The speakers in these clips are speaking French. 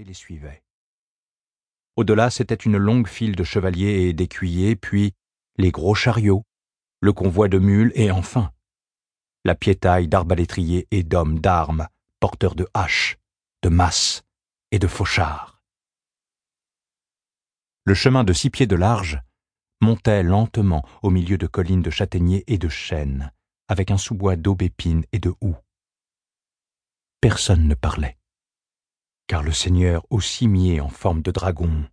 les suivaient. Au-delà, c'était une longue file de chevaliers et d'écuyers, puis les gros chariots, le convoi de mules et enfin la piétaille d'arbalétriers et d'hommes d'armes, porteurs de haches, de masses et de fauchards. Le chemin de six pieds de large montait lentement au milieu de collines de châtaigniers et de chênes, avec un sous-bois d'aubépines et de houx. Personne ne parlait, car le seigneur au cimier en forme de dragon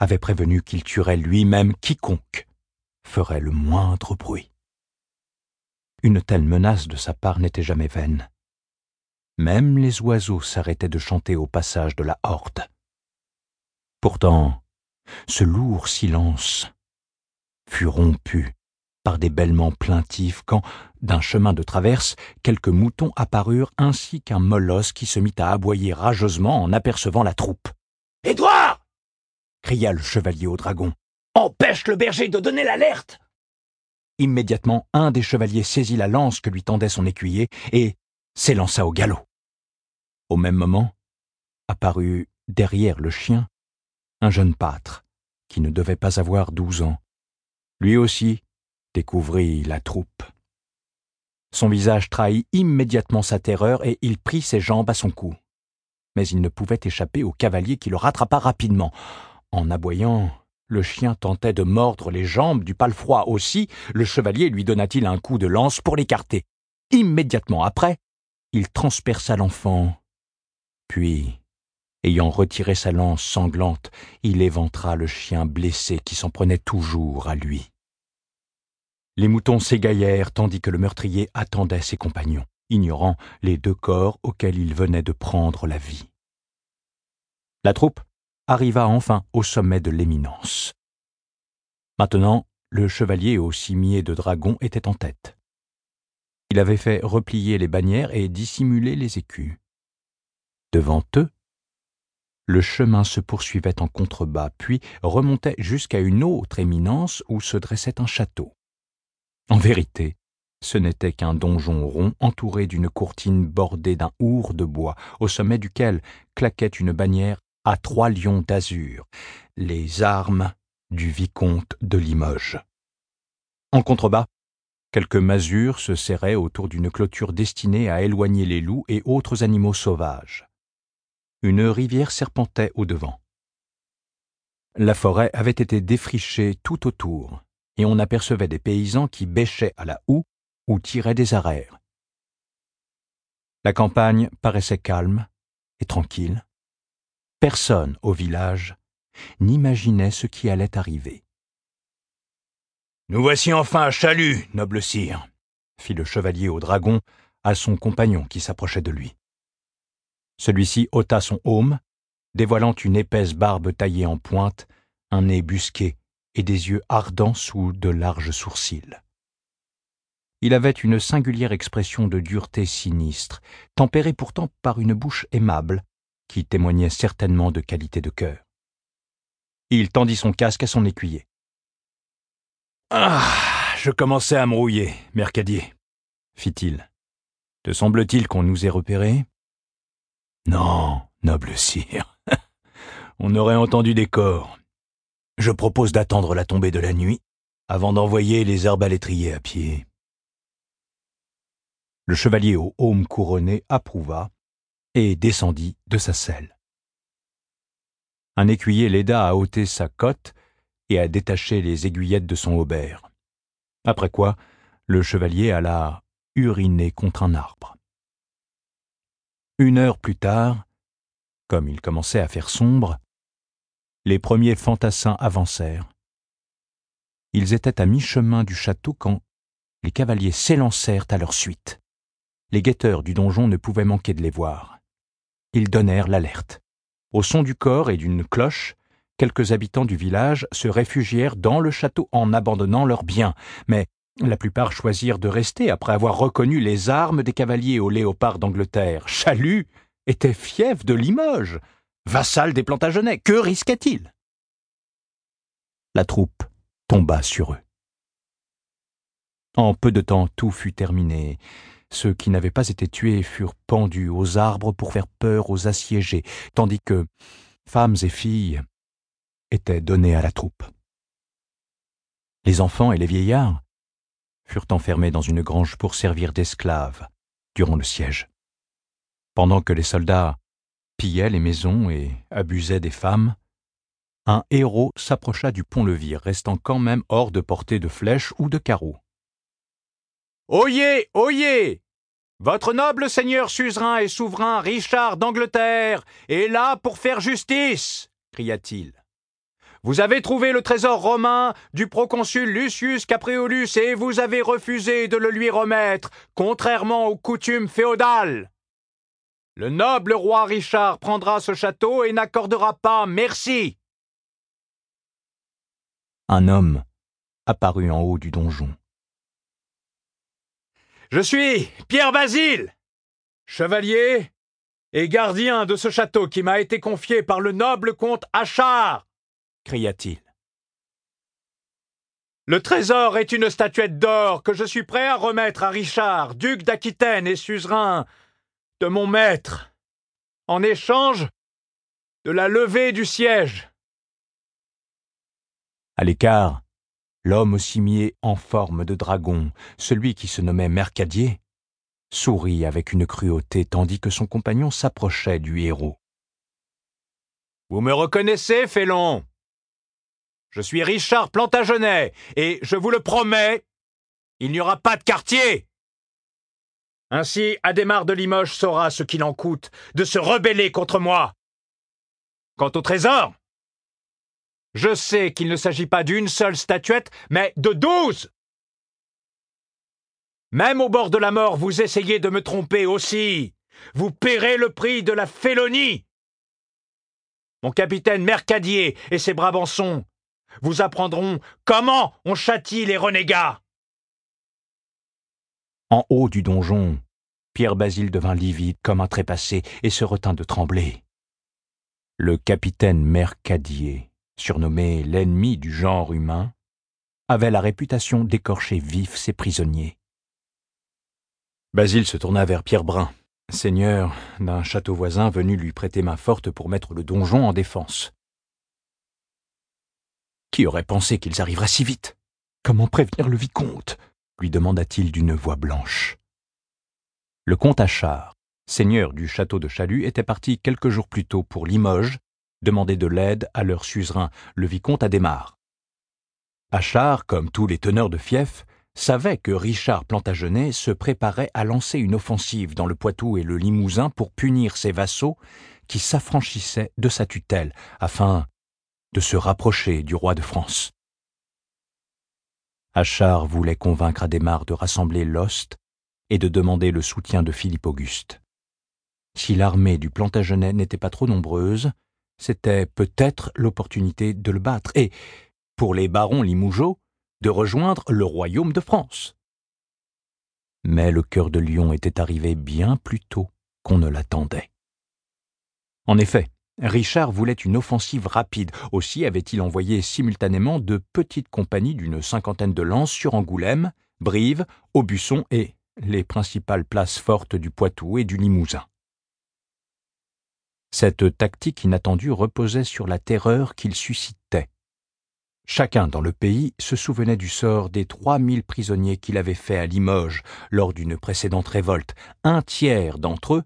avait prévenu qu'il tuerait lui-même quiconque ferait le moindre bruit. Une telle menace de sa part n'était jamais vaine. Même les oiseaux s'arrêtaient de chanter au passage de la horde. Pourtant, ce lourd silence fut rompu par des bêlements plaintifs quand, d'un chemin de traverse, quelques moutons apparurent ainsi qu'un molosse qui se mit à aboyer rageusement en apercevant la troupe. Édouard cria le chevalier au dragon. Empêche le berger de donner l'alerte Immédiatement, un des chevaliers saisit la lance que lui tendait son écuyer et s'élança au galop. Au même moment, apparut derrière le chien un jeune pâtre qui ne devait pas avoir douze ans. Lui aussi découvrit la troupe. Son visage trahit immédiatement sa terreur et il prit ses jambes à son cou. Mais il ne pouvait échapper au cavalier qui le rattrapa rapidement. En aboyant, le chien tentait de mordre les jambes du palefroid aussi, le chevalier lui donna-t-il un coup de lance pour l'écarter. Immédiatement après, il transperça l'enfant. Puis, ayant retiré sa lance sanglante, il éventra le chien blessé qui s'en prenait toujours à lui. Les moutons s'égaillèrent tandis que le meurtrier attendait ses compagnons, ignorant les deux corps auxquels il venait de prendre la vie. La troupe arriva enfin au sommet de l'éminence. Maintenant, le chevalier au cimier de dragon était en tête. Il avait fait replier les bannières et dissimuler les écus. Devant eux, le chemin se poursuivait en contrebas, puis remontait jusqu'à une autre éminence où se dressait un château. En vérité, ce n'était qu'un donjon rond entouré d'une courtine bordée d'un our de bois, au sommet duquel claquait une bannière à trois lions d'azur, les armes du vicomte de Limoges. En contrebas, quelques masures se serraient autour d'une clôture destinée à éloigner les loups et autres animaux sauvages. Une rivière serpentait au-devant. La forêt avait été défrichée tout autour, et on apercevait des paysans qui bêchaient à la houe ou tiraient des arères. La campagne paraissait calme et tranquille personne au village n'imaginait ce qui allait arriver. Nous voici enfin à Chalut, noble sire, fit le chevalier au dragon à son compagnon qui s'approchait de lui. Celui-ci ôta son aume, dévoilant une épaisse barbe taillée en pointe, un nez busqué et des yeux ardents sous de larges sourcils. Il avait une singulière expression de dureté sinistre, tempérée pourtant par une bouche aimable, qui témoignait certainement de qualité de cœur. Il tendit son casque à son écuyer. Ah. Je commençais à me rouiller, Mercadier, fit-il. Te semble-t-il qu'on nous ait repérés Non, noble sire. On aurait entendu des corps. Je propose d'attendre la tombée de la nuit avant d'envoyer les arbalétriers à pied. Le chevalier au haume couronné approuva et descendit de sa selle. Un écuyer l'aida à ôter sa cotte et à détacher les aiguillettes de son aubert. Après quoi, le chevalier alla uriner contre un arbre. Une heure plus tard, comme il commençait à faire sombre, les premiers fantassins avancèrent. Ils étaient à mi-chemin du château quand les cavaliers s'élancèrent à leur suite. Les guetteurs du donjon ne pouvaient manquer de les voir ils donnèrent l'alerte. Au son du corps et d'une cloche, quelques habitants du village se réfugièrent dans le château en abandonnant leurs biens, mais la plupart choisirent de rester après avoir reconnu les armes des cavaliers au léopard d'Angleterre. Chalut était fief de Limoges, vassal des Plantagenets. Que risquait-il? La troupe tomba sur eux. En peu de temps tout fut terminé. Ceux qui n'avaient pas été tués furent pendus aux arbres pour faire peur aux assiégés, tandis que femmes et filles étaient donnés à la troupe. Les enfants et les vieillards furent enfermés dans une grange pour servir d'esclaves durant le siège. Pendant que les soldats pillaient les maisons et abusaient des femmes, un héros s'approcha du pont-levis, restant quand même hors de portée de flèches ou de carreaux. Oyez, oyez votre noble seigneur suzerain et souverain Richard d'Angleterre est là pour faire justice, cria-t-il. Vous avez trouvé le trésor romain du proconsul Lucius Capreolus et vous avez refusé de le lui remettre, contrairement aux coutumes féodales. Le noble roi Richard prendra ce château et n'accordera pas merci. Un homme apparut en haut du donjon. Je suis Pierre Basile, chevalier et gardien de ce château qui m'a été confié par le noble comte Achard, cria-t-il. Le trésor est une statuette d'or que je suis prêt à remettre à Richard, duc d'Aquitaine et suzerain de mon maître, en échange de la levée du siège. À l'écart, l'homme au cimier en forme de dragon, celui qui se nommait Mercadier, sourit avec une cruauté tandis que son compagnon s'approchait du héros. Vous me reconnaissez, Félon? Je suis Richard Plantagenet, et je vous le promets, il n'y aura pas de quartier ainsi, Adhémar de Limoges saura ce qu'il en coûte de se rebeller contre moi. Quant au trésor, je sais qu'il ne s'agit pas d'une seule statuette, mais de douze. Même au bord de la mort, vous essayez de me tromper aussi. Vous paierez le prix de la félonie. Mon capitaine Mercadier et ses Brabançons vous apprendront comment on châtie les renégats. En haut du donjon, Pierre Basile devint livide comme un trépassé et se retint de trembler. Le capitaine Mercadier surnommé l'ennemi du genre humain, avait la réputation d'écorcher vif ses prisonniers. Basile se tourna vers Pierre Brun, seigneur d'un château voisin venu lui prêter main forte pour mettre le donjon en défense. Qui aurait pensé qu'ils arriveraient si vite? Comment prévenir le vicomte? Lui demanda-t-il d'une voix blanche. Le comte Achard, seigneur du château de Chalut, était parti quelques jours plus tôt pour Limoges demander de l'aide à leur suzerain, le vicomte Adhémar. Achard, comme tous les teneurs de fief, savait que Richard Plantagenet se préparait à lancer une offensive dans le Poitou et le Limousin pour punir ses vassaux qui s'affranchissaient de sa tutelle, afin de se rapprocher du roi de France. Achard voulait convaincre Adhémar de rassembler l'Ost et de demander le soutien de Philippe Auguste. Si l'armée du Plantagenet n'était pas trop nombreuse, c'était peut-être l'opportunité de le battre et, pour les barons Limougeaux, de rejoindre le royaume de France. Mais le cœur de Lion était arrivé bien plus tôt qu'on ne l'attendait. En effet, Richard voulait une offensive rapide, aussi avait-il envoyé simultanément de petites compagnies d'une cinquantaine de lances sur Angoulême, Brive, Aubusson et les principales places fortes du Poitou et du Limousin. Cette tactique inattendue reposait sur la terreur qu'il suscitait. Chacun dans le pays se souvenait du sort des trois mille prisonniers qu'il avait faits à Limoges lors d'une précédente révolte. Un tiers d'entre eux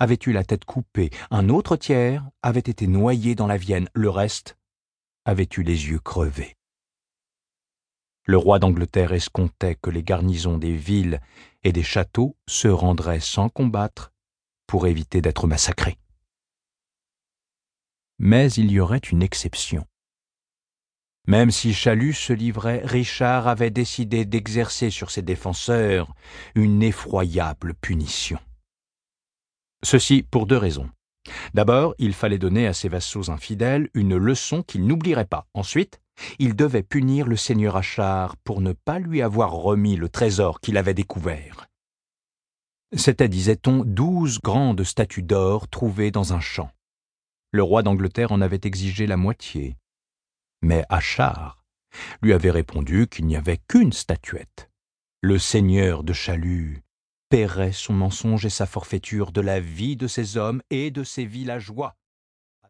avaient eu la tête coupée, un autre tiers avait été noyé dans la Vienne, le reste avait eu les yeux crevés. Le roi d'Angleterre escomptait que les garnisons des villes et des châteaux se rendraient sans combattre pour éviter d'être massacrés. Mais il y aurait une exception. Même si Chalus se livrait, Richard avait décidé d'exercer sur ses défenseurs une effroyable punition. Ceci pour deux raisons. D'abord, il fallait donner à ses vassaux infidèles une leçon qu'ils n'oublieraient pas. Ensuite, il devait punir le seigneur Achard pour ne pas lui avoir remis le trésor qu'il avait découvert. C'étaient, disait-on, douze grandes statues d'or trouvées dans un champ. Le roi d'Angleterre en avait exigé la moitié. Mais Achard lui avait répondu qu'il n'y avait qu'une statuette. Le seigneur de Chalut paierait son mensonge et sa forfaiture de la vie de ces hommes et de ces villageois.